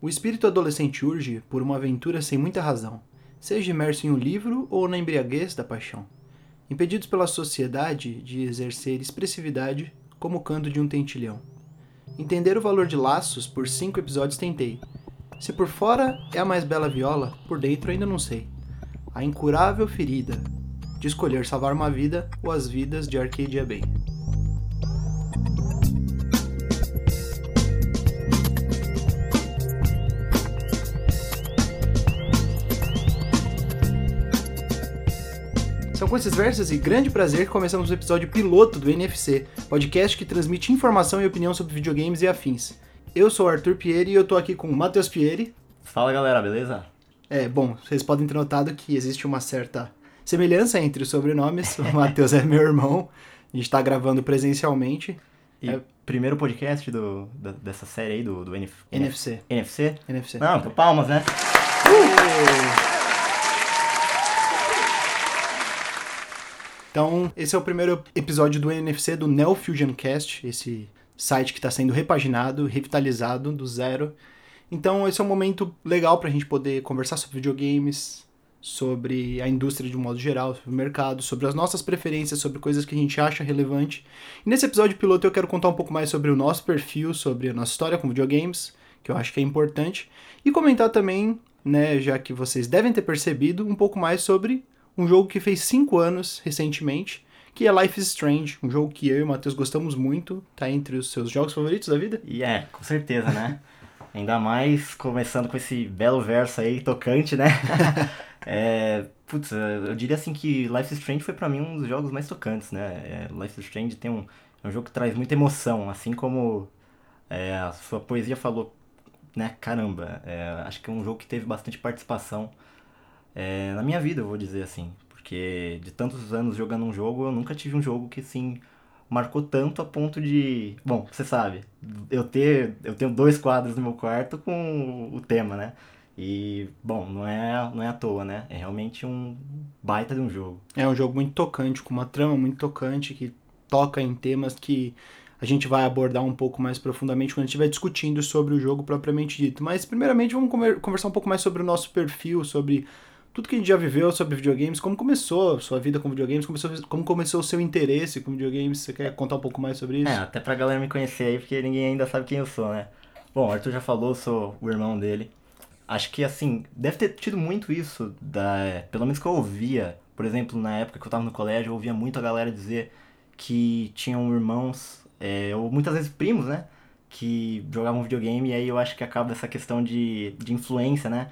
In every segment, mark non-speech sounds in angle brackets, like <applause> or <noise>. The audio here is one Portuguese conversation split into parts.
O espírito adolescente urge por uma aventura sem muita razão, seja imerso em um livro ou na embriaguez da paixão. Impedidos pela sociedade de exercer expressividade como o canto de um tentilhão. Entender o valor de laços por cinco episódios tentei. Se por fora é a mais bela viola, por dentro ainda não sei. A incurável ferida de escolher salvar uma vida ou as vidas de Arcadia Bay. São com esses versos e grande prazer que começamos o episódio piloto do NFC, podcast que transmite informação e opinião sobre videogames e afins. Eu sou o Arthur Pieri e eu tô aqui com o Matheus Pieri. Fala galera, beleza? É, bom, vocês podem ter notado que existe uma certa semelhança entre os sobrenomes. O Matheus é meu irmão, a gente tá gravando presencialmente. E É. primeiro podcast do, da- dessa série aí do, do NF, NFC. NFC? NFC. Não, palmas, né? Então, esse é o primeiro episódio do NFC do Neo Fusion Cast, esse site que está sendo repaginado, revitalizado do zero. Então, esse é um momento legal para a gente poder conversar sobre videogames, sobre a indústria de um modo geral, sobre o mercado, sobre as nossas preferências, sobre coisas que a gente acha relevante. E nesse episódio piloto eu quero contar um pouco mais sobre o nosso perfil, sobre a nossa história com videogames, que eu acho que é importante, e comentar também, né, já que vocês devem ter percebido, um pouco mais sobre um jogo que fez 5 anos recentemente, que é Life is Strange, um jogo que eu e o Matheus gostamos muito, tá entre os seus jogos favoritos da vida. E é, com certeza, né? <laughs> Ainda mais começando com esse belo verso aí, tocante, né? <laughs> é, putz, eu diria assim que Life is Strange foi pra mim um dos jogos mais tocantes, né? É, Life is Strange tem um, é um jogo que traz muita emoção, assim como é, a sua poesia falou, né? Caramba, é, acho que é um jogo que teve bastante participação é, na minha vida, eu vou dizer assim. Porque de tantos anos jogando um jogo, eu nunca tive um jogo que, assim, marcou tanto a ponto de... Bom, você sabe, eu, ter, eu tenho dois quadros no meu quarto com o tema, né? E, bom, não é, não é à toa, né? É realmente um baita de um jogo. É um jogo muito tocante, com uma trama muito tocante, que toca em temas que a gente vai abordar um pouco mais profundamente quando estiver discutindo sobre o jogo propriamente dito. Mas, primeiramente, vamos conver- conversar um pouco mais sobre o nosso perfil, sobre tudo que a gente já viveu sobre videogames, como começou a sua vida com videogames, começou, como começou o seu interesse com videogames. Você quer contar um pouco mais sobre isso? É, até pra galera me conhecer aí, porque ninguém ainda sabe quem eu sou, né? Bom, o Arthur já falou, eu sou o irmão dele. Acho que, assim, deve ter tido muito isso, da, pelo menos que eu ouvia. Por exemplo, na época que eu tava no colégio, eu ouvia muito a galera dizer que tinham irmãos, é, ou muitas vezes primos, né? Que jogavam videogame, e aí eu acho que acaba essa questão de, de influência, né?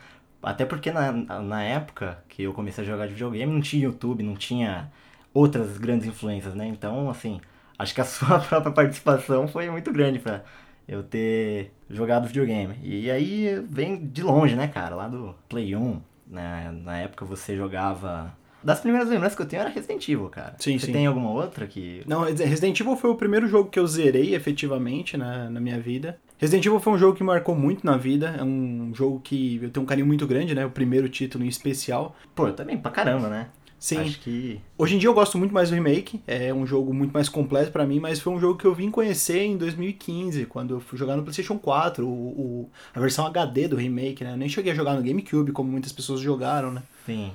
Até porque na, na época que eu comecei a jogar de videogame, não tinha YouTube, não tinha outras grandes influências, né? Então, assim, acho que a <laughs> sua própria participação foi muito grande pra eu ter jogado videogame. E aí vem de longe, né, cara? Lá do Play 1, né? na época você jogava. Das primeiras lembranças que eu tenho era Resident Evil, cara. Sim, você sim. tem alguma outra que. Não, Resident Evil foi o primeiro jogo que eu zerei efetivamente na, na minha vida. Resident Evil foi um jogo que marcou muito na vida. É um jogo que eu tenho um carinho muito grande, né? O primeiro título em especial. Pô, eu também pra caramba, né? Sim. Acho que. Hoje em dia eu gosto muito mais do remake. É um jogo muito mais completo pra mim, mas foi um jogo que eu vim conhecer em 2015, quando eu fui jogar no PlayStation 4, o, o- a versão HD do remake, né? Eu nem cheguei a jogar no GameCube, como muitas pessoas jogaram, né? Sim.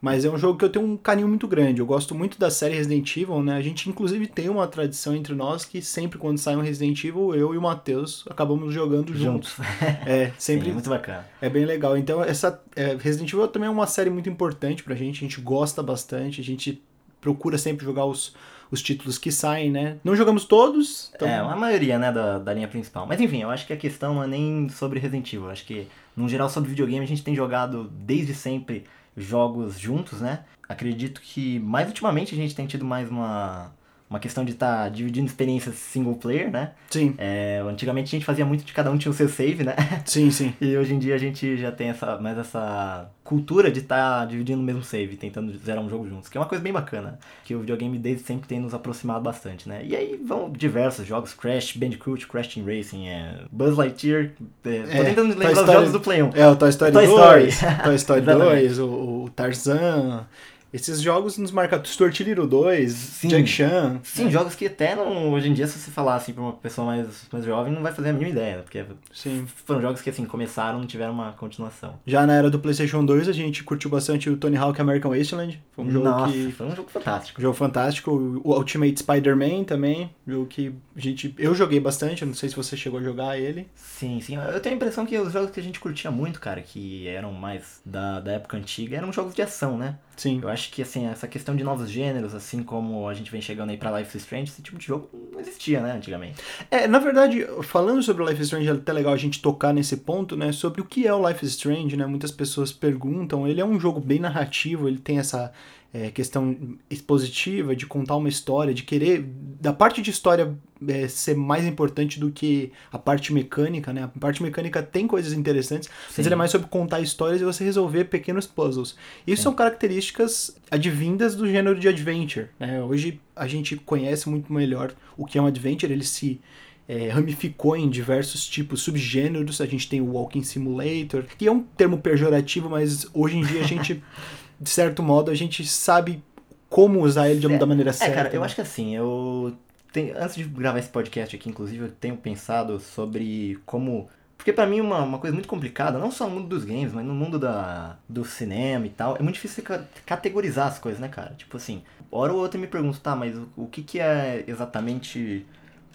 Mas é um jogo que eu tenho um carinho muito grande. Eu gosto muito da série Resident Evil, né? A gente, inclusive, tem uma tradição entre nós que sempre quando sai um Resident Evil, eu e o Matheus acabamos jogando juntos. Juntos. É, <laughs> sempre Sim, muito bacana. é bem legal. Então, essa é, Resident Evil também é uma série muito importante pra gente. A gente gosta bastante. A gente procura sempre jogar os, os títulos que saem, né? Não jogamos todos. então- É, a maioria, né, da, da linha principal. Mas enfim, eu acho que a questão não é nem sobre Resident Evil. Eu acho que, no geral, sobre videogame, a gente tem jogado desde sempre jogos juntos, né? Acredito que, mais ultimamente, a gente tem tido mais uma, uma questão de estar dividindo experiências single player, né? Sim, É, antigamente a gente fazia muito de cada um tinha o seu save, né? <laughs> sim, sim. E hoje em dia a gente já tem essa, mais essa cultura de estar dividindo o mesmo save, tentando zerar um jogo juntos, que é uma coisa bem bacana, que o videogame desde sempre tem nos aproximado bastante, né? E aí vão diversos jogos, Crash, Bandicoot, Crash Team Racing, é, Buzz Lightyear, é, É, tentando lembrar os Story- jogos do Play 1. É, o Toy Story Toy 2, Story. Toy Story <laughs> Exatamente. 2, o, o Tarzan. Esses jogos nos marcaram Little 2, Sim. Jack Chan. Sim, jogos que até não, hoje em dia, se você falar assim pra uma pessoa mais, mais jovem, não vai fazer a mínima ideia, né? porque Sim. foram jogos que assim, começaram não tiveram uma continuação. Já na era do PlayStation 2, a gente curtiu bastante o Tony Hawk American Wasteland. Foi um jogo Nossa, que. foi um jogo fantástico. um jogo fantástico. O Ultimate Spider-Man também. Jogo que a gente. Eu joguei bastante, não sei se você chegou a jogar ele. Sim, sim. Eu tenho a impressão que os jogos que a gente curtia muito, cara, que eram mais da, da época antiga, eram jogos de ação, né? Sim. Eu acho que, assim, essa questão de novos gêneros, assim como a gente vem chegando aí pra Life is Strange, esse tipo de jogo não existia, né, antigamente. É, na verdade, falando sobre o Life is Strange, é até legal a gente tocar nesse ponto, né? Sobre o que é o Life is Strange, né? Muitas pessoas perguntam. Ele é um jogo bem narrativo, ele tem essa é, questão expositiva de contar uma história, de querer. da parte de história é, ser mais importante do que a parte mecânica, né? A parte mecânica tem coisas interessantes, mas Sim. ele é mais sobre contar histórias e você resolver pequenos puzzles. Isso Sim. são características advindas do gênero de adventure. Né? Hoje a gente conhece muito melhor o que é um adventure, ele se é, ramificou em diversos tipos, subgêneros. A gente tem o Walking Simulator, que é um termo pejorativo, mas hoje em dia a gente, <laughs> de certo modo, a gente sabe como usar ele de- É, da maneira É, certa. cara, eu né? acho que assim, eu. tenho- antes de gravar esse podcast aqui, inclusive, eu tenho pensado sobre como. Porque pra mim uma, uma coisa muito complicada, não só no mundo dos games, mas no mundo da, do cinema e tal, é muito difícil você categorizar as coisas, né, cara? Tipo assim, hora ou outra me pergunto, tá, mas o, o que, que é exatamente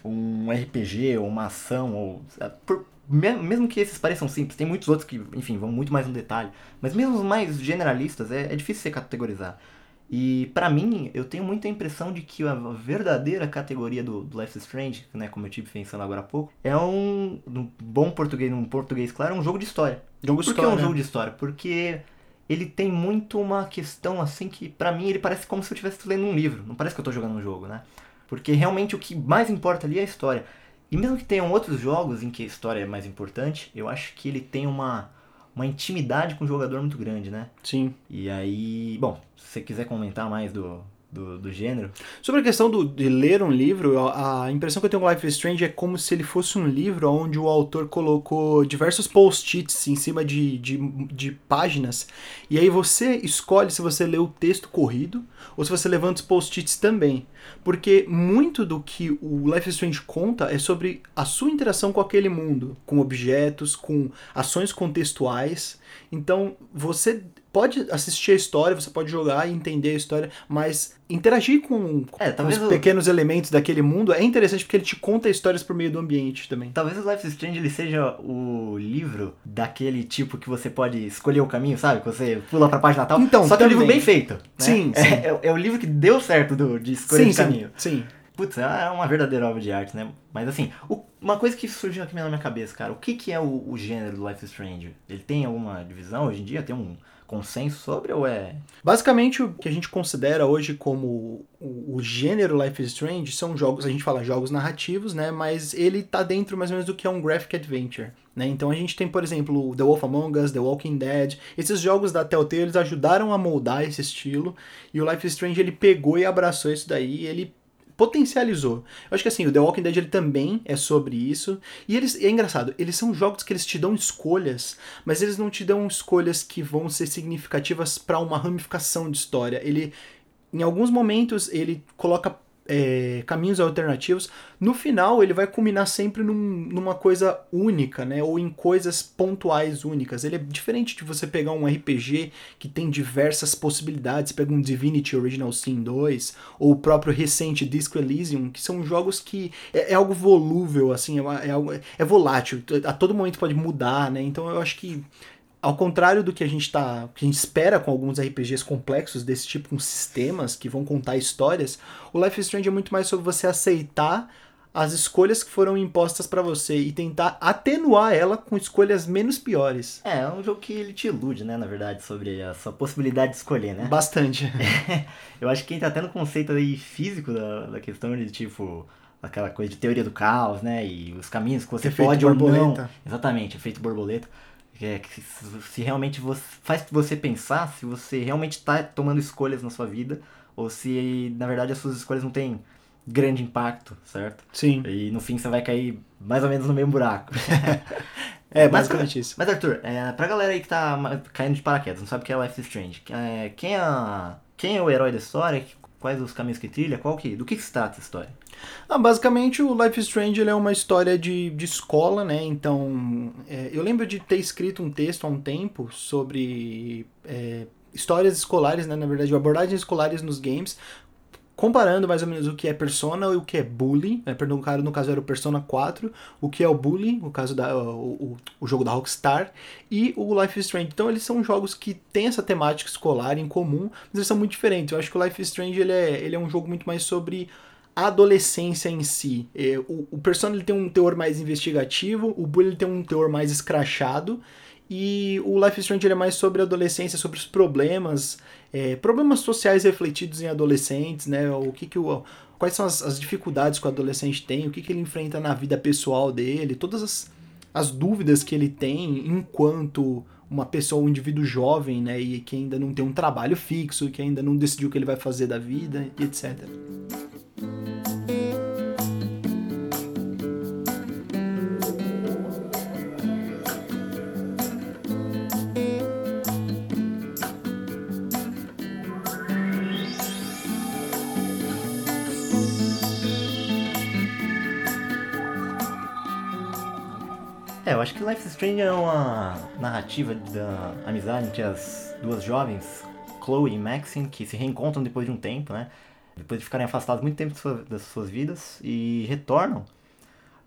um RPG ou uma ação? Ou, por- mesmo que esses pareçam simples, tem muitos outros que, enfim, vão muito mais no detalhe, mas mesmo os mais generalistas, é, é difícil você categorizar. E pra mim, eu tenho muita impressão de que a verdadeira categoria do, do Life is Strange, né, como eu tive pensando agora há pouco, é um, num bom português, num português claro, é um jogo de história. Jogo Por que é um história. jogo de história? Porque ele tem muito uma questão assim que pra mim ele parece como se eu estivesse lendo um livro, não parece que eu tô jogando um jogo, né? Porque realmente o que mais importa ali é a história. E mesmo que tenham outros jogos em que a história é mais importante, eu acho que ele tem uma uma intimidade com o jogador muito grande, né? Sim. E aí, bom, se você quiser comentar mais do, do, do gênero, Sobre a questão do, de ler um livro, a, a impressão que eu tenho com Life is Strange é como se ele fosse um livro onde o autor colocou diversos post-its em cima de, de, de páginas, e aí você escolhe se você lê o texto corrido ou se você levanta os post-its também. Porque muito do que o Life is Strange conta é sobre a sua interação com aquele mundo, com objetos, com ações contextuais. Então você pode assistir a história, você pode jogar e entender a história, mas interagir com, É, talvez os o- pequenos elementos daquele mundo é interessante porque ele te conta histórias por meio do ambiente também. talvez o Life is Strange ele seja o livro daquele tipo que você pode escolher o caminho, sabe? Que você pula pra página tal. Então, Só que é um livro também. bem feito. né? Sim, É, sim. É, é o livro que deu certo do, de escolher sim, caminho. sim. Putz, é uma verdadeira obra de arte, né? Mas assim, o- uma coisa que surgiu aqui na minha cabeça, cara, o que, que é o, o gênero do Life is Strange? Ele tem alguma divisão hoje em dia? Tem um consenso sobre ou é. Basicamente, o que a gente considera hoje como o, o gênero Life is Strange são jogos, a gente fala jogos narrativos, né? Mas ele tá dentro mais ou menos do que é um graphic adventure, né? Então a gente tem, por exemplo, The Wolf Among Us, The Walking Dead. Esses jogos da Telltale, eles ajudaram a moldar esse estilo. E o Life is Strange, ele pegou e abraçou isso daí e ele potencializou. Eu acho que assim, o The Walking Dead ele também é sobre isso. E eles é engraçado, eles são jogos que eles te dão escolhas, mas eles não te dão escolhas que vão ser significativas para uma ramificação de história. Ele em alguns momentos ele coloca é, caminhos alternativos. No final, ele vai culminar sempre num- numa coisa única, né? Ou em coisas pontuais únicas. Ele é diferente de você pegar um RPG que tem diversas possibilidades. Pega um Divinity Original Sin 2, ou o próprio recente Disco Elysium, que são jogos que é, é algo volúvel, assim, é, é algo, é volátil. A todo momento pode mudar, né? Então eu acho que ao contrário do que a gente tá, que a gente espera com alguns RPGs complexos desse tipo, com sistemas que vão contar histórias, o Life is Strange é muito mais sobre você aceitar as escolhas que foram impostas pra você e tentar atenuar ela com escolhas menos piores. É, é um jogo que ele te ilude, né, na verdade, sobre a sua possibilidade de escolher, né? Bastante. <laughs> Eu acho que entra até no conceito aí físico da, da questão de tipo. Aquela coisa de teoria do caos, né? E os caminhos que você Efeito pode ou borboleta. não. Exatamente, efeito borboleta. Que é que se, se realmente você, faz você pensar se você realmente está tomando escolhas na sua vida ou se na verdade as suas escolhas não têm grande impacto, certo? Sim. E no fim você vai cair mais ou menos no mesmo buraco. <laughs> É, Mas, basicamente isso. Mas Arthur, é, pra galera aí que tá caindo de paraquedas, não sabe o que é Life is Strange, é, quem é quem é o herói da história, quais os caminhos que trilha, qual que, do que, se trata essa história? Ah, basicamente, o Life is Strange é uma história de, de escola, né? Então, é, eu lembro de ter escrito um texto há um tempo sobre é, histórias escolares, né? Na verdade, abordagens escolares nos games, comparando mais ou menos o que é Persona e o que é Bully. Né? Perdão, no caso era o Persona 4, o que é o Bully, o caso da o, o, o, jogo da Rockstar, e o Life is Strange. Então eles são jogos que têm essa temática escolar em comum, mas eles são muito diferentes. Eu acho que o Life is Strange ele é, ele é um jogo muito mais sobre a adolescência em si. É, o, o Persona ele tem um teor mais investigativo, o Bully ele tem um teor mais escrachado, e o Life is Strange é mais sobre a adolescência, sobre os problemas, é, problemas sociais refletidos em adolescentes, né? O que que o, quais são as, as dificuldades que o adolescente tem, o que, que ele enfrenta na vida pessoal dele, todas as, as dúvidas que ele tem enquanto uma pessoa, um indivíduo jovem, né? E que ainda não tem um trabalho fixo, que ainda não decidiu o que ele vai fazer da vida, etc. Life is Strange é uma narrativa da amizade entre as duas jovens, Chloe e Maxine, que se reencontram depois de um tempo, né? Depois de ficarem afastadas muito tempo das suas vidas e retornam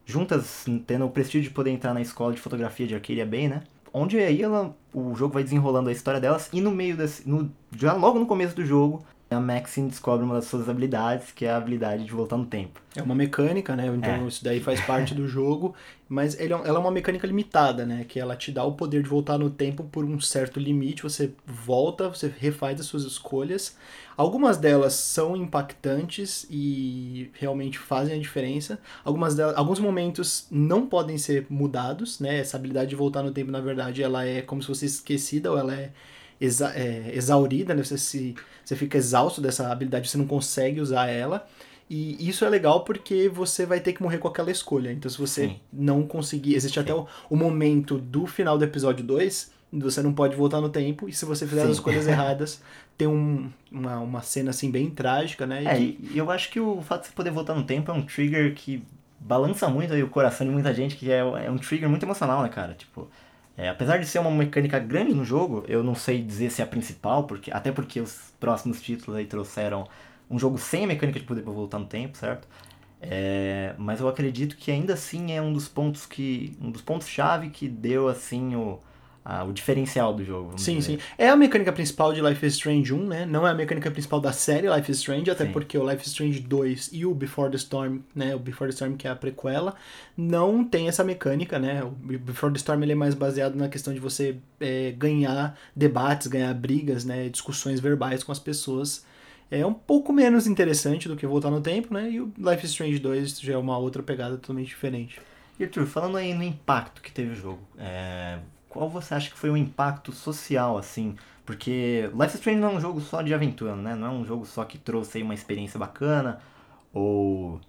juntas, tendo o prestígio de poder entrar na escola de fotografia de Arcadia Bay, né? Onde aí ela, o jogo vai desenrolando a história delas e no meio desse, no, já logo no começo do jogo, a Maxine descobre uma das suas habilidades, que é a habilidade de voltar no tempo. É uma mecânica, né? Então é. isso daí faz parte do jogo, mas ele, é ela é uma mecânica limitada, né? Que ela te dá o poder de voltar no tempo por um certo limite, você volta, você refaz as suas escolhas. Algumas delas são impactantes e realmente fazem a diferença. Algumas delas, alguns momentos não podem ser mudados, né? Essa habilidade de voltar no tempo, na verdade, ela é como se fosse esquecida ou ela é exa é, exaurida, né? Você, se, você fica exausto dessa habilidade, você não consegue usar ela. E isso é legal porque você vai ter que morrer com aquela escolha. Então, se você Sim. não conseguir. Existe Sim. até o, o, momento do final do episódio 2, você não pode voltar no tempo, e se você fizer Sim. as escolhas <laughs> erradas, tem um, uma, uma cena assim bem trágica, né? É, e eu acho que o fato de você poder voltar no tempo é um trigger que balança muito aí o coração de muita gente, que é, é um trigger muito emocional, né, cara? Tipo, é, apesar de ser uma mecânica grande no jogo, eu não sei dizer se é a principal, porque até porque os próximos títulos aí trouxeram um jogo sem a mecânica de poder voltar no tempo, certo? É, mas eu acredito que ainda assim é um dos pontos que um dos pontos chave que deu assim o ah, o diferencial do jogo. Sim, dizer. sim. É a mecânica principal de Life is Strange 1, né? Não é a mecânica principal da série Life is Strange, até sim. porque o Life is Strange 2 e o Before the Storm, né? O Before the Storm, que é a prequela, não tem essa mecânica, né? O Before the Storm ele é mais baseado na questão de você é, ganhar debates, ganhar brigas, né? Discussões verbais com as pessoas. É um pouco menos interessante do que voltar no tempo, né? E o Life is Strange 2 já é uma outra pegada totalmente diferente. E Arthur, falando aí no impacto que teve o jogo, é, qual você acha que foi o impacto social, assim? Porque Life is Strange não é um jogo só de aventura, né? Não é um jogo só que trouxe aí uma experiência bacana, ou...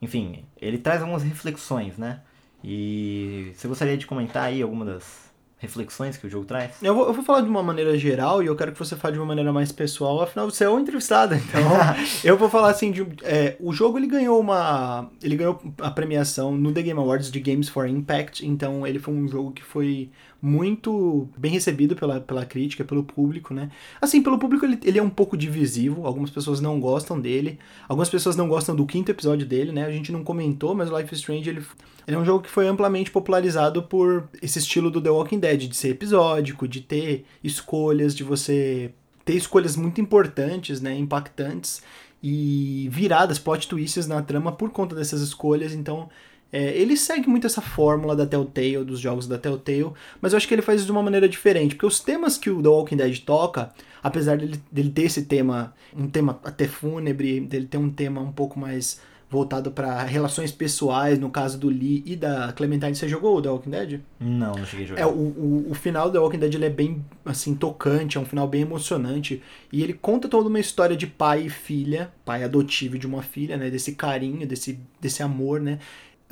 Enfim, ele traz algumas reflexões, né? E você gostaria de comentar aí alguma das reflexões que o jogo traz? Eu vou, eu vou falar de uma maneira geral e eu quero que você fale de uma maneira mais pessoal, afinal você é o entrevistado, <laughs> então <laughs> eu vou falar assim, de, é, o jogo ele ganhou uma, ele ganhou a premiação no The Game Awards de Games for Impact, então ele foi um jogo que foi muito bem recebido pela, pela crítica, pelo público, né? Assim, pelo público ele, ele é um pouco divisivo, algumas pessoas não gostam dele, algumas pessoas não gostam do quinto episódio dele, né? A gente não comentou, mas Life is Strange ele, ele é um jogo que foi amplamente popularizado por esse estilo do The Walking Dead, de ser episódico, de ter escolhas, de você ter escolhas muito importantes, né, impactantes e viradas, plot twists na trama por conta dessas escolhas, então é, ele segue muito essa fórmula da Telltale, dos jogos da Telltale, mas eu acho que ele faz isso de uma maneira diferente, porque os temas que o The Walking Dead toca, apesar dele, dele ter esse tema, um tema até fúnebre, dele ter um tema um pouco mais voltado para relações pessoais, no caso do Lee e da Clementine. Você jogou o The Walking Dead? Não, não cheguei a jogar. É, o, o, o final do The Walking Dead ele é bem, assim, tocante, é um final bem emocionante. E ele conta toda uma história de pai e filha, pai adotivo de uma filha, né? Desse carinho, desse, desse amor, né?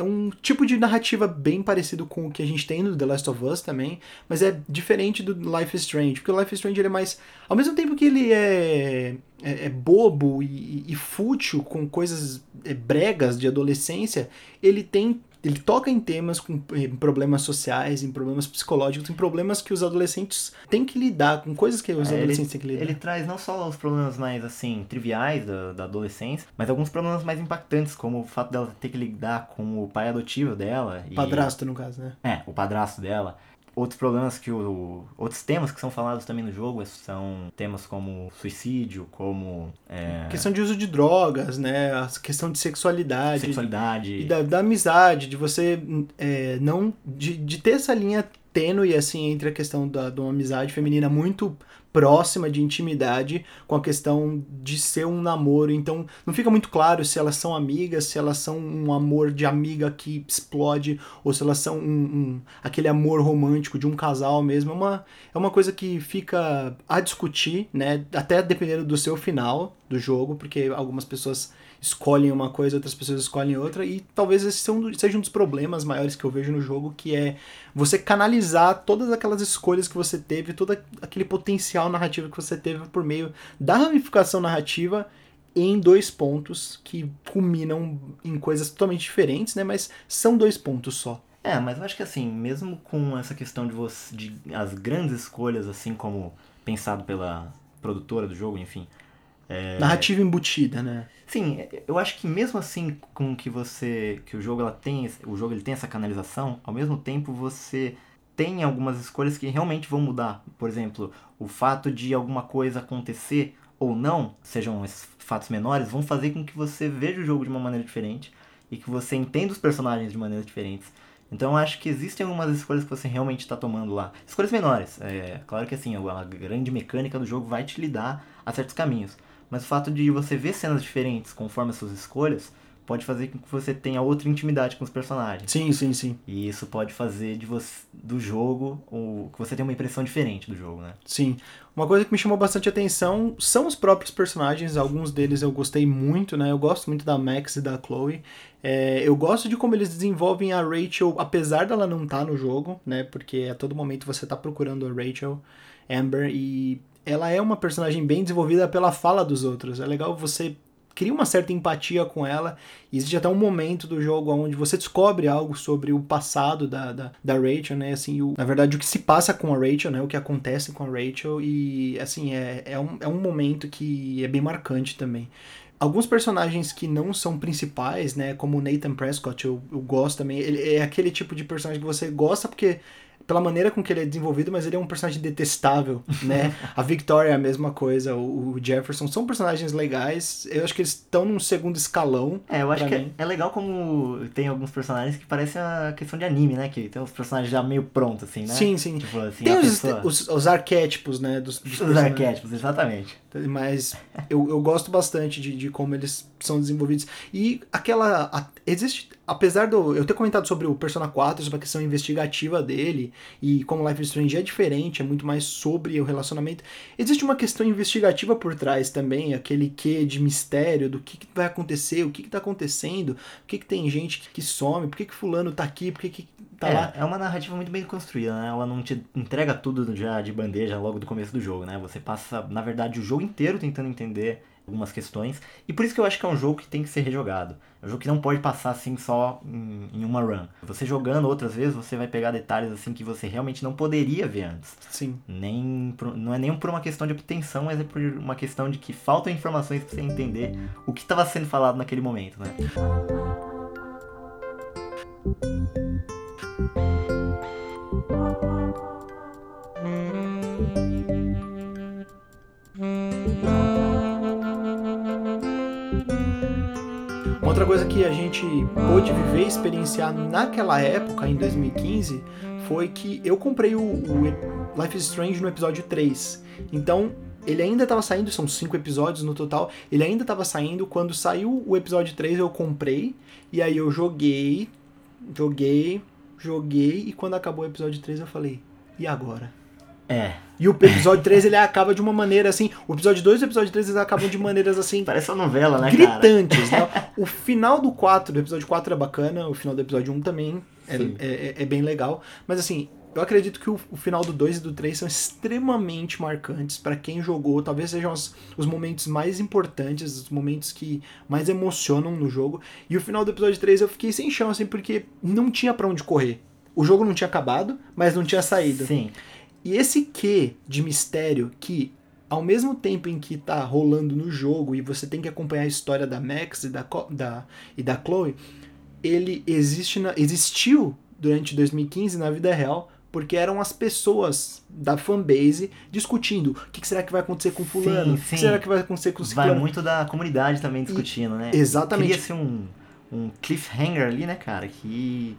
É um tipo de narrativa bem parecido com o que a gente tem no The Last of Us também, mas é diferente do Life is Strange, porque o Life is Strange ele é mais. Ao mesmo tempo que ele é, é, é bobo e, e, fútil, com coisas é, bregas de adolescência, ele tem ele toca em temas com em problemas sociais, em problemas psicológicos, em problemas que os adolescentes têm que lidar, com coisas que os é, adolescentes ele, têm que lidar. Ele traz não só os problemas mais, assim, triviais da, da adolescência, mas alguns problemas mais impactantes, como o fato dela ter que lidar com o pai adotivo dela. E... Padrasto, no caso, né? É, o padrasto dela outros problemas que o. Outros temas que são falados também no jogo são temas como suicídio, como. É... Questão de uso de drogas, né? A questão de sexualidade. Sexualidade. E da, da amizade, de você é, não. De, de ter essa linha tênue, assim, entre a questão da, de uma amizade feminina muito próxima de intimidade com a questão de ser um namoro. Então, não fica muito claro se elas são amigas, se elas são um amor de amiga que explode, ou se elas são um, um, aquele amor romântico de um casal mesmo. É uma, é uma coisa que fica a discutir, né? Até dependendo do seu final do jogo, porque algumas pessoas escolhem uma coisa, outras pessoas escolhem outra, e talvez esse seja um dos problemas maiores que eu vejo no jogo, que é você canalizar todas aquelas escolhas que você teve, todo aquele potencial narrativo que você teve por meio da ramificação narrativa em dois pontos que culminam em coisas totalmente diferentes, né? Mas são dois pontos só. É, mas eu acho que assim, mesmo com essa questão de você de as grandes escolhas, assim como pensado pela produtora do jogo, enfim, é... Narrativa embutida, né? Sim, eu acho que mesmo assim com que você que o jogo ela tem o jogo ele tem essa canalização, ao mesmo tempo você tem algumas escolhas que realmente vão mudar. Por exemplo, o fato de alguma coisa acontecer ou não, sejam esses fatos menores, vão fazer com que você veja o jogo de uma maneira diferente e que você entenda os personagens de maneiras diferentes. Então eu acho que existem algumas escolhas que você realmente está tomando lá. Escolhas menores. É claro que assim, a grande mecânica do jogo vai te lidar a certos caminhos. Mas o fato de você ver cenas diferentes conforme as suas escolhas pode fazer com que você tenha outra intimidade com os personagens. Sim, sim, sim. E isso pode fazer de você, do jogo, ou que você tenha uma impressão diferente do jogo, né? Sim. Uma coisa que me chamou bastante atenção são os próprios personagens. Alguns deles eu gostei muito, né? Eu gosto muito da Max e da Chloe. É, eu gosto de como eles desenvolvem a Rachel, apesar dela não estar tá no jogo, né? Porque a todo momento você está procurando a Rachel, Amber, e ela é uma personagem bem desenvolvida pela fala dos outros. É legal você cria uma certa empatia com ela. E existe até um momento do jogo onde você descobre algo sobre o passado da, da, da Rachel, né? Assim, o, na verdade, o que se passa com a Rachel, né? O que acontece com a Rachel. E, assim, é, é, um, é um momento que é bem marcante também. Alguns personagens que não são principais, né? Como o Nathan Prescott, eu, eu gosto também. Ele é aquele tipo de personagem que você gosta porque pela maneira com que ele é desenvolvido, mas ele é um personagem detestável, né? <laughs> a Victoria é a mesma coisa, o, Jefferson são personagens legais. Eu acho que eles estão num segundo escalão. É, eu acho que é, é, legal como tem alguns personagens que parecem a questão de anime, né? Que tem os personagens já meio prontos, assim, né? Sim, sim. Tipo, assim, tem os, pessoa... os, os, arquétipos, né? Dos, dos os arquétipos, exatamente. Mas eu, eu gosto bastante de, de como eles são desenvolvidos. E aquela. A, existe. Apesar do. Eu ter comentado sobre o Persona 4, sobre a questão investigativa dele, e como Life is Strange é diferente, é muito mais sobre o relacionamento. Existe uma questão investigativa por trás também, aquele quê de mistério do que, que vai acontecer, o que, que tá acontecendo, por que, que tem gente que, some, por que, que fulano tá aqui, por que, que tá é, lá. É uma narrativa muito bem construída, né? Ela não te entrega tudo já de bandeja logo do começo do jogo, né? Você passa, na verdade, o jogo inteiro tentando entender algumas questões. E por isso que eu acho que é um jogo que tem que ser rejogado. É um jogo que não pode passar assim só em, em, uma run. Você jogando outras vezes, você vai pegar detalhes assim que você realmente não poderia ver antes. Sim. Nem por, não é nem por uma questão de obtenção, mas é por uma questão de que faltam informações para você entender o que estava sendo falado naquele momento, né? Outra coisa que a gente pôde viver e experienciar naquela época, em 2015, foi que eu comprei o, o Life is Strange no episódio 3. Então, ele ainda estava saindo, são cinco episódios no total, ele ainda estava saindo. Quando saiu o episódio 3, eu comprei, e aí eu joguei, joguei, joguei, e quando acabou o episódio 3, eu falei, e agora? É. E o episódio 3 ele acaba de uma maneira assim. O episódio 2 e o episódio 3 eles acabam de maneiras assim. Parece uma novela, né, gritantes, né? O final do 4, do episódio 4 é bacana, o final do episódio 1 também é, é- é bem legal. Mas assim, eu acredito que o, o final do 2 e do 3 são extremamente marcantes pra quem jogou. Talvez sejam os, os momentos mais importantes, os momentos que mais emocionam no jogo. E o final do episódio 3 eu fiquei sem chão, assim, porque não tinha pra onde correr. O jogo não tinha acabado, mas não tinha saído. Sim. E esse quê de mistério que, ao mesmo tempo em que tá rolando no jogo e você tem que acompanhar a história da Max e da, da, e da Chloe, ele existe na- existiu durante 2015 na vida real, porque eram as pessoas da fanbase discutindo o que, será que vai acontecer com fulano, o que sim. será que vai acontecer com Vai ciclano. muito da comunidade também discutindo, né? Exatamente. Cria-se um, um cliffhanger ali, né, cara, que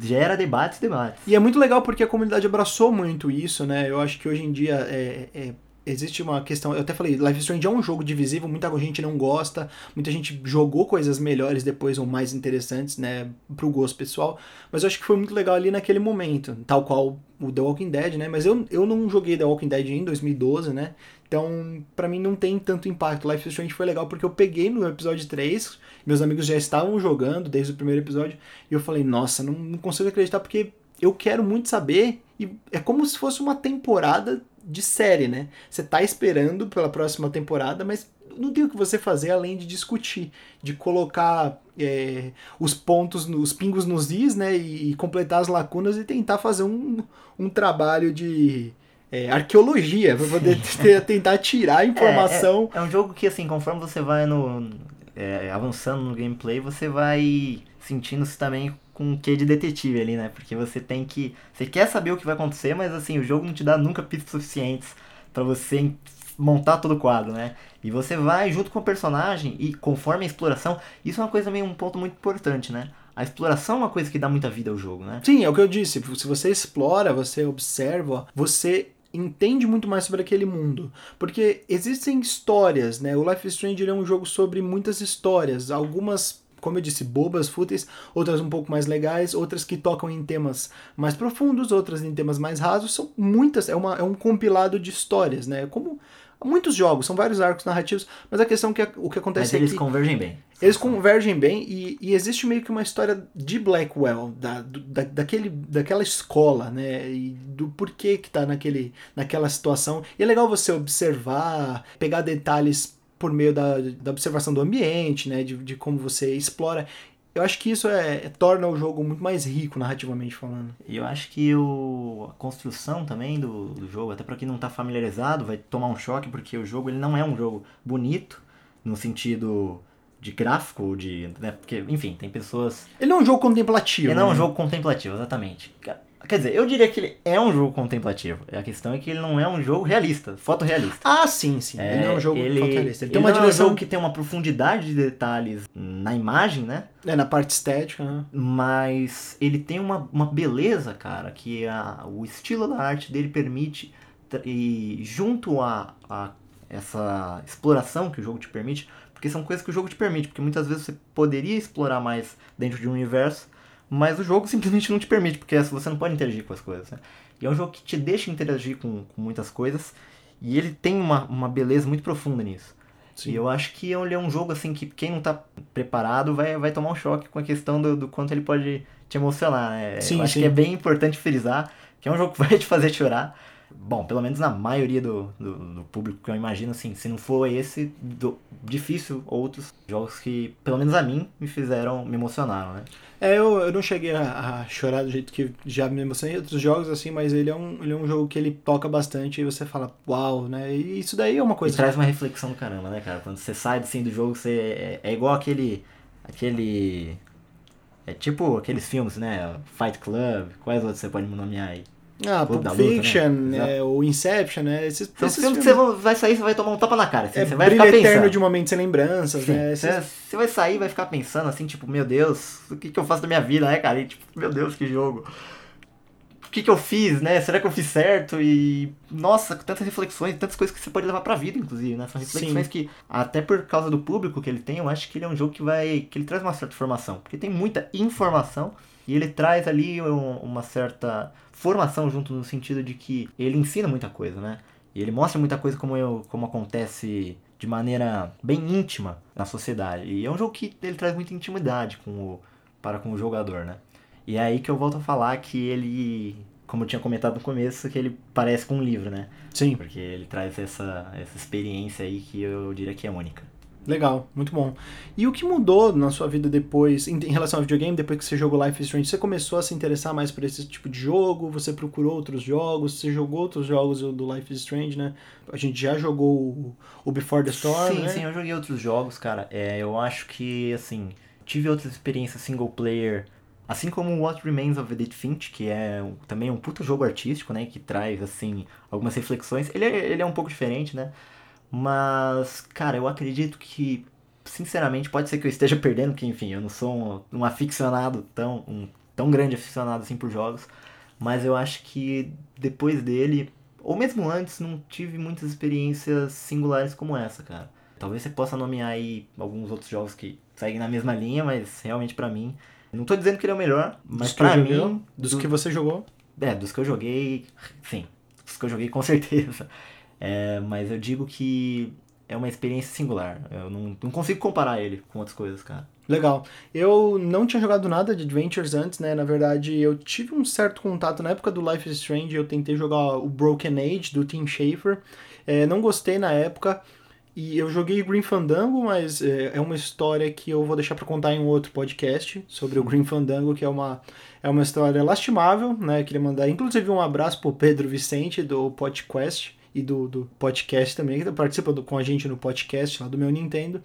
gera debates e debates. E é muito legal porque a comunidade abraçou muito isso, né? Eu acho que hoje em dia é, é- existe uma questão. Eu até falei, Life Strange é um jogo divisível, muita gente não gosta, muita gente jogou coisas melhores depois ou mais interessantes, né? Pro gosto pessoal. Mas eu acho que foi muito legal ali naquele momento, tal qual o The Walking Dead, né? Mas eu, eu não joguei The Walking Dead em 2012, né? Então, pra mim não tem tanto impacto. Life is Strange foi legal porque eu peguei no episódio 3, meus amigos já estavam jogando desde o primeiro episódio, e eu falei, nossa, não consigo acreditar porque eu quero muito saber. E é como se fosse uma temporada de série, né? Você tá esperando pela próxima temporada, mas não tem o que você fazer além de discutir, de colocar é, os pontos, os pingos nos is, né? E, e completar as lacunas e tentar fazer um, um trabalho de é, arqueologia, pra poder ter- tentar tirar a informação. <laughs> É, é, é um jogo que, assim, conforme você vai no é, avançando no gameplay, você vai sentindo-se também com um quê de detetive ali, né? Porque você tem que... Você quer saber o que vai acontecer, mas, assim, o jogo não te dá nunca pistas suficientes pra você montar todo o quadro, né? E você vai junto com o personagem e conforme a exploração... Isso é uma coisa meio um ponto muito importante, né? A exploração é uma coisa que dá muita vida ao jogo, né? Sim, é o que eu disse. Se você explora, você observa, você entende muito mais sobre aquele mundo. Porque existem histórias, né? O Life is Strange é um jogo sobre muitas histórias. Algumas, como eu disse, bobas, fúteis, outras um pouco mais legais, outras que tocam em temas mais profundos, outras em temas mais rasos. São muitas, é, uma, é um compilado de histórias, né? Como muitos jogos, são vários arcos narrativos, mas a questão é que o que Mas acontece é eles que convergem bem. eles convergem bem e, e existe meio que uma história de Blackwell, da, da, daquele, daquela escola, né? E do porquê que tá naquele, naquela situação. E é legal você observar, pegar detalhes por meio da, da observação do ambiente, né? De, de como você explora. Eu acho que isso é, torna o jogo muito mais rico, narrativamente falando. E eu acho que o, a construção também do, do jogo, até pra quem não tá familiarizado, vai tomar um choque, porque o jogo ele não é um jogo bonito, no sentido de gráfico, de. Né, porque, enfim, tem pessoas. Ele não é um jogo contemplativo. Ele não é um né? jogo contemplativo, exatamente. Quer dizer, eu diria que ele é um jogo contemplativo. A questão é que ele não é um jogo realista, fotorrealista. Ah, sim, sim. ele não é um jogo ele, fotorrealista. Ele, ele tem uma não é um jogo que tem uma profundidade de detalhes na imagem, né? é, na parte estética, né? mas ele tem uma, uma beleza, cara, que a, o estilo da arte dele permite, e junto a, a essa exploração que o jogo te permite, porque são coisas que o jogo te permite, porque muitas vezes você poderia explorar mais dentro de um universo, mas o jogo simplesmente não te permite, porque você não pode interagir com as coisas. Né? E é um jogo que te deixa interagir com, com muitas coisas, e ele tem uma, uma beleza muito profunda nisso. Sim. E eu acho que ele é um jogo assim que quem não tá preparado vai, vai tomar um choque com a questão do, do quanto ele pode te emocionar. né? Sim, eu acho sim. que é bem importante frisar que é um jogo que vai te fazer chorar. Bom, pelo menos na maioria do, do, do público que eu imagino, assim, se não for esse, do- difícil outros jogos que, pelo menos a mim, me fizeram, me emocionaram, né? É, eu, eu não cheguei a, a chorar do jeito que já me emocionei em outros jogos, assim, mas ele é, um, ele é um jogo que ele toca bastante e você fala, uau, né? E isso daí é uma E coisa. traz uma reflexão do caramba, né, cara? Quando você sai assim do jogo, você é, é igual aquele. aquele. É tipo aqueles filmes, né? Fight Club, quais outros você pode nomear aí? Ah, Pulp da Luta, né? Fiction, é, o Inception, né? Esses, São esses filmes que você vai- sair, você vai tomar um tapa na cara. Assim, é você vai brilho ficar eterno pensando. de um momento sem lembranças, Sim, né? Esses- você, você vai sair e vai ficar pensando assim, tipo, meu Deus, o que, que eu faço da minha vida, né, cara? E, tipo, meu Deus, que jogo. O que, que eu fiz, né? Será que eu fiz certo? E, nossa, tantas reflexões, tantas coisas que você pode levar pra vida, inclusive, né? São reflexões Sim. que, até por causa do público que ele tem, eu acho que ele é um jogo que vai. que ele traz uma certa informação. Porque tem muita informação E ele traz ali um, uma certa formação junto no sentido de que ele ensina muita coisa, né? E ele mostra muita coisa como, eu, como acontece de maneira bem íntima na sociedade. E é um jogo que ele traz muita intimidade com o, para com o jogador, né? E é aí que eu volto a falar que ele, como eu tinha comentado no começo, que ele parece com um livro, né? Sim. Porque ele traz essa, essa experiência aí que eu diria que é única. Legal, muito bom. E o que mudou na sua vida depois, em, em, relação ao videogame, depois que você jogou Life is Strange? Você começou a se interessar mais por esse tipo de jogo? Você procurou outros jogos? Você jogou outros jogos do Life is Strange, né? A gente já jogou o, Before the Storm, Sim, né? sim, eu joguei outros jogos, cara. É, eu acho que, assim, tive outras experiências single player, assim como What Remains of Edith Finch, que é também um puto jogo artístico, né? Que traz, assim, algumas reflexões. Ele é, ele é um pouco diferente, né? Mas, cara, eu acredito que, sinceramente, pode ser que eu esteja perdendo, porque, enfim, eu não sou um, um aficionado tão, um, tão grande aficionado assim por jogos. Mas eu acho que depois dele, ou mesmo antes, não tive muitas experiências singulares como essa, cara. Talvez você possa nomear aí alguns outros jogos que seguem na mesma linha, mas realmente para mim. Não tô dizendo que ele é o melhor, mas para mim. Dos do, que você jogou? É, dos que eu joguei, sim. Dos que eu joguei com <laughs> certeza. É, mas eu digo que é uma experiência singular. Eu não, não consigo comparar ele com outras coisas, cara. Legal. Eu não tinha jogado nada de Adventures antes, né? Na verdade, eu tive um certo contato na época do Life is Strange. Eu tentei jogar o Broken Age do Tim Schafer. É, não gostei na época. E eu joguei Green Fandango, mas é, é uma história que eu vou deixar para contar em um outro podcast sobre o Green Fandango, que é uma, é uma história lastimável, né? Eu queria mandar inclusive um abraço pro Pedro Vicente do podcast e do, do podcast também, que participa do, com a gente no podcast lá do meu Nintendo,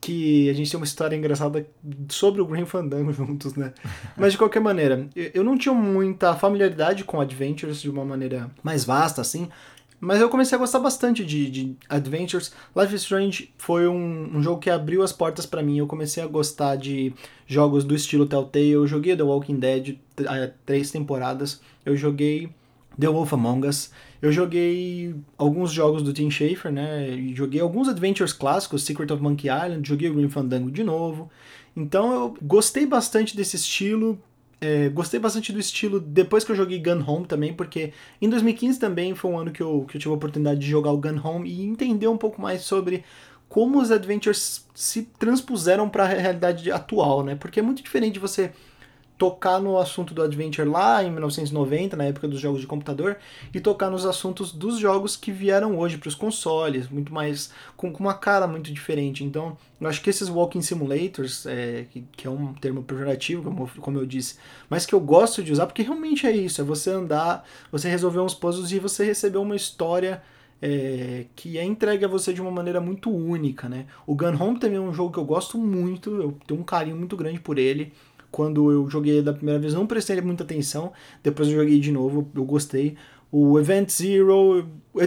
que a gente tem uma história engraçada sobre o Green Fandango <laughs> juntos, né? Mas de qualquer maneira, eu não tinha muita familiaridade com Adventures de uma maneira mais vasta, assim, mas eu comecei a gostar bastante de, de Adventures. Life is Strange foi um, um jogo que abriu as portas para mim. Eu comecei a gostar de jogos do estilo Telltale. Eu joguei The Walking Dead três temporadas. Eu joguei The Wolf Among Us. Eu joguei alguns jogos do Tim Schafer, né? Joguei alguns adventures clássicos, Secret of Monkey Island, joguei o Green Fandango de novo. Então eu gostei bastante desse estilo. É, gostei bastante do estilo depois que eu joguei Gun Home também, porque em 2015 também foi um ano que eu, que eu tive a oportunidade de jogar o Gun Home e entender um pouco mais sobre como os adventures se transpuseram para a realidade atual, né? Porque é muito diferente você tocar no assunto do Adventure lá em 1990, na época dos jogos de computador, e tocar nos assuntos dos jogos que vieram hoje para os consoles, muito mais com, com, uma cara muito diferente. Então, eu acho que esses walking simulators, é, que, que, é um termo pejorativo, como, como eu disse, mas que eu gosto de usar porque realmente é isso, é você andar, você resolver uns puzzles e você receber uma história é, que é entregue a você de uma maneira muito única, né? O Gun Home também é um jogo que eu gosto muito, eu tenho um carinho muito grande por ele quando eu joguei da primeira vez, não prestei muita atenção. Depois eu joguei de novo, eu gostei. O Event Zero,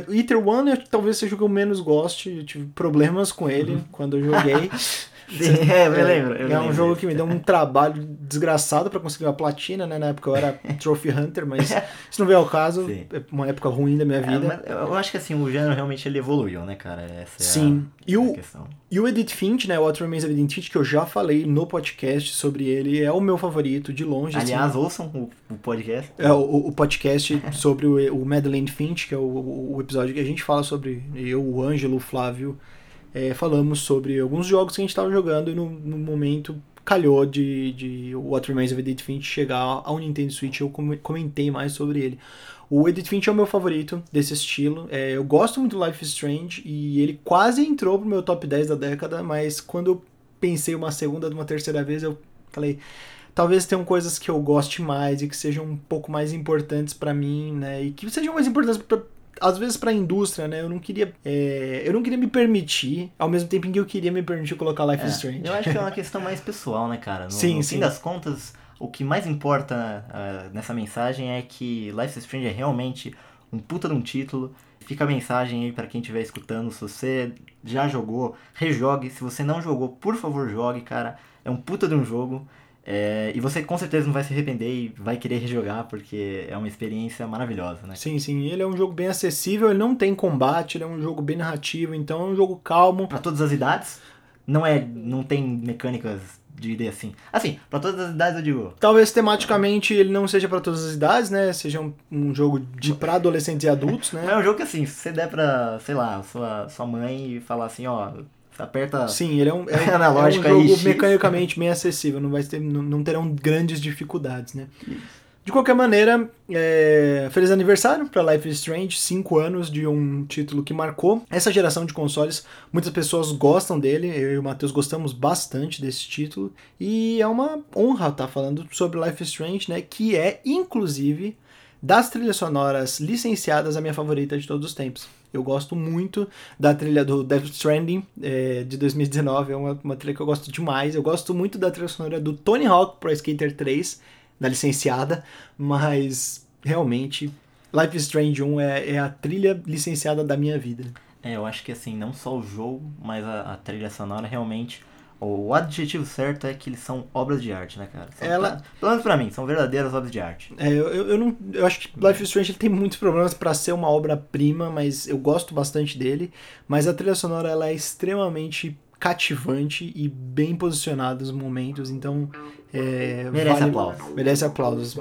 Ether One, talvez seja o que eu menos goste. Eu tive problemas com ele uhum. quando eu joguei. <laughs> <laughs> É, eu lembro. Eu é um lembro. jogo que me deu um trabalho desgraçado para conseguir uma platina, né? Na época eu era Trophy Hunter, mas <laughs> se não vier o caso, Sim. é uma época ruim da minha é, vida. É, eu acho que assim, o gênero realmente ele evoluiu, né, cara? Essa é Sim. A, e, o, questão. e o Edith Finch, né? O What Remains of Edith Finch, que eu já falei no podcast sobre ele, é o meu favorito, de longe. Aliás, assim. ouçam o, o, podcast. É, o, o podcast <laughs> sobre o, o Madeleine Finch, que é o, o episódio que a gente fala sobre eu, o Ângelo, o Flávio é, falamos sobre alguns jogos que a gente estava jogando e no, no, momento calhou de, de What Remains of Edith Finch chegar ao Nintendo Switch eu comentei mais sobre ele. O Edith Finch é o meu favorito desse estilo. É, eu gosto muito do Life is Strange e ele quase entrou pro meu top 10 da década, mas quando eu pensei uma segunda, uma terceira vez, eu falei, talvez tenham coisas que eu goste mais e que sejam um pouco mais importantes para mim, né? E que sejam mais importantes às vezes para a indústria, né? Eu não queria, é, eu não queria me permitir, ao mesmo tempo em que eu queria me permitir colocar Life é, is Strange. Eu acho que é uma <laughs> questão mais pessoal, né, cara? No, sim, no sim. fim das contas, o que mais importa uh, nessa mensagem é que Life is Strange é realmente um puta de um título. Fica a mensagem aí para quem estiver escutando, se você já jogou, rejogue. Se você não jogou, por favor, jogue, cara. É um puta de um jogo. É, e você com certeza não vai se arrepender e vai querer rejogar, porque é uma experiência maravilhosa, né? Sim, sim. Ele é um jogo bem acessível, ele não tem combate, ele é um jogo bem narrativo, então é um jogo calmo. Para todas as idades. Não é, não tem mecânicas diria assim. Assim, pra todas as idades eu digo. Talvez tematicamente ele não seja pra todas as idades, né? Seja um, um jogo de pra adolescentes e adultos, né? é um jogo que assim, se você der pra, sei lá, sua, sua mãe e falar assim, ó, aperta. Sim, ele é um, é, <laughs> um- Analógico é um aí, jogo X. mecanicamente bem acessível, não, vai ter, não, não terão grandes dificuldades, né? De qualquer maneira, é, feliz aniversário para Life is Strange, 5 anos de um título que marcou essa geração de consoles. Muitas pessoas gostam dele, eu e o Matheus gostamos bastante desse título, e é uma honra estar falando sobre Life is Strange, né? Que é, inclusive, das trilhas sonoras licenciadas, a minha favorita de todos os tempos. Eu gosto muito da trilha do Death Stranding é, de 2019, é uma, uma trilha que eu gosto demais. Eu gosto muito da trilha sonora do Tony Hawk Pro Skater 3, da licenciada, mas realmente Life is Strange 1 é, é a trilha licenciada da minha vida. É, eu acho que assim, não só o jogo, mas a, a trilha sonora realmente. O adjetivo certo é que eles são obras de arte, né, cara? São, Ela- pra- pelo menos pra mim, são verdadeiras obras de arte. É, eu, eu, eu não, eu acho que Life is Strange ele tem muitos problemas para ser uma obra-prima, mas eu gosto bastante dele. Mas a trilha sonora ela é extremamente cativante e bem posicionada nos momentos, então é, Merece vale- aplausos. Merece aplausos.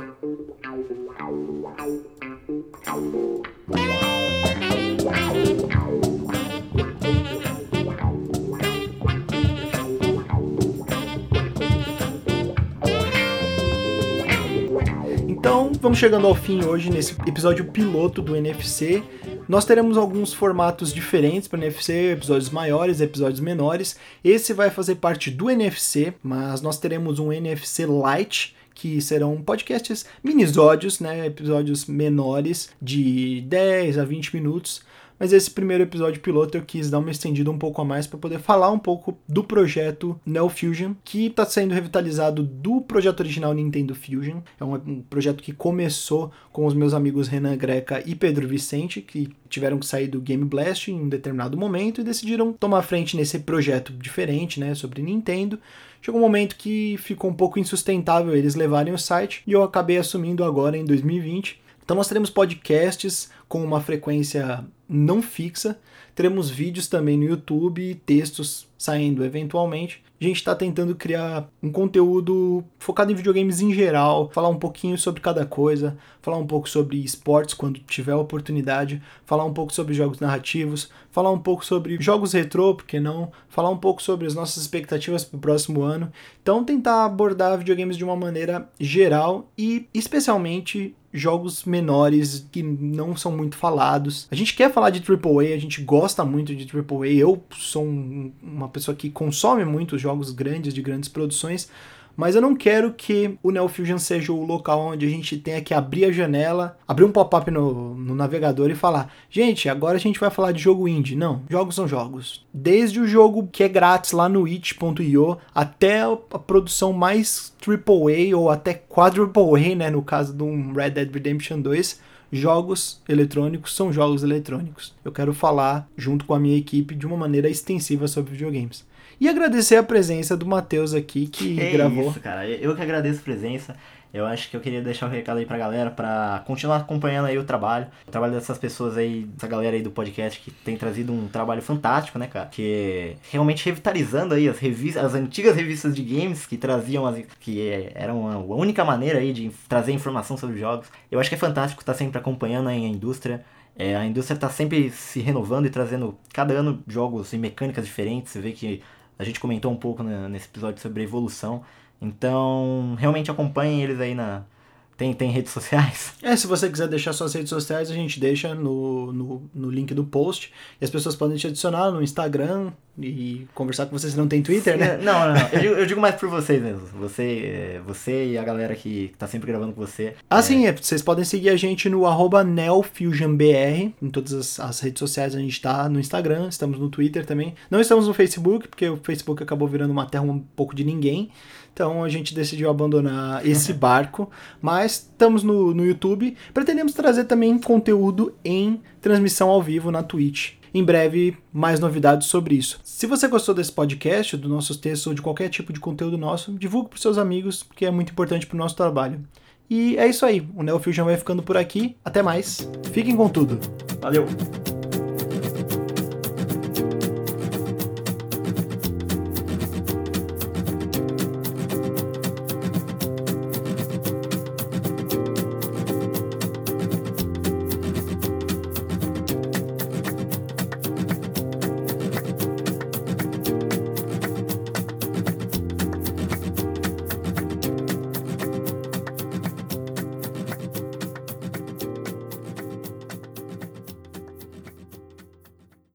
Vamos chegando ao fim hoje nesse episódio piloto do NFC. Nós teremos alguns formatos diferentes para o NFC, episódios maiores, episódios menores. Esse vai fazer parte do NFC, mas nós teremos um NFC Lite, que serão podcasts minisódios, né, episódios menores de 10 a 20 minutos. Mas esse primeiro episódio piloto eu quis dar uma estendida um pouco a mais para poder falar um pouco do projeto Neo Fusion, que está sendo revitalizado do projeto original Nintendo Fusion. É um, projeto que começou com os meus amigos Renan Greca e Pedro Vicente, que tiveram que sair do Game Blast em um determinado momento e decidiram tomar frente nesse projeto diferente, né, sobre Nintendo. Chegou um momento que ficou um pouco insustentável eles levarem o site e eu acabei assumindo agora em 2020. Então nós teremos podcasts com uma frequência não fixa, teremos vídeos também no YouTube textos saindo eventualmente. A gente está tentando criar um conteúdo focado em videogames em geral, falar um pouquinho sobre cada coisa, falar um pouco sobre esportes quando tiver oportunidade, falar um pouco sobre jogos narrativos, falar um pouco sobre jogos retrô, por que não? Falar um pouco sobre as nossas expectativas para o próximo ano. Então tentar abordar videogames de uma maneira geral e especialmente jogos menores que não são muito falados. A gente quer falar de AAA, a gente gosta muito de AAA. Eu sou um- uma pessoa que consome muito jogos grandes, de grandes produções, mas eu não quero que o Neo Fusion seja o local onde a gente tenha que abrir a janela, abrir um pop-up no, no navegador e falar: gente, agora a gente vai falar de jogo indie. Não, jogos são jogos. Desde o jogo que é grátis lá no itch.io até a produção mais AAA ou até quadruple A, né, no caso do Red Dead Redemption 2. Jogos eletrônicos são jogos eletrônicos. Eu quero falar junto com a minha equipe de uma maneira extensiva sobre videogames. E agradecer a presença do Matheus aqui que Que gravou. isso, cara. Eu que agradeço a presença. Eu acho que eu queria deixar um recado aí pra galera pra continuar acompanhando aí o trabalho. O trabalho dessas pessoas aí, dessa galera aí do podcast que tem trazido um trabalho fantástico, né, cara? Que realmente revitalizando aí as revistas, as antigas revistas de games que traziam as, que é, eram a única maneira aí de trazer informação sobre jogos. Eu acho que é fantástico estar sempre acompanhando aí a indústria. É, a indústria está sempre se renovando e trazendo cada ano jogos e mecânicas diferentes. Você vê que a gente comentou um pouco né, nesse episódio sobre a evolução. Então, realmente acompanhem eles aí na. Tem, tem redes sociais? <laughs> É, se você quiser deixar suas redes sociais, a gente deixa no, no, no link do post. E as pessoas podem te adicionar no Instagram e conversar com você se não tem Twitter, né? Não, não, não. Eu digo, eu digo mais por vocês mesmo. Você, é, você e a galera que tá sempre gravando com você. Ah, sim, é, vocês podem seguir a gente no arroba NeoFusionBR. Em todas as, as redes sociais a gente tá no Instagram, estamos no Twitter também. Não estamos no Facebook, porque o Facebook acabou virando uma terra um pouco de ninguém. Então a gente decidiu abandonar esse <laughs> barco. Mas estamos no, no YouTube. Pretendemos trazer também conteúdo em transmissão ao vivo na Twitch. Em breve, mais novidades sobre isso. Se você gostou desse podcast, dos nossos textos ou de qualquer tipo de conteúdo nosso, divulgue para seus amigos, porque é muito importante para o nosso trabalho. E é isso aí. O Neo Fusion vai ficando por aqui. Até mais. Fiquem com tudo. Valeu!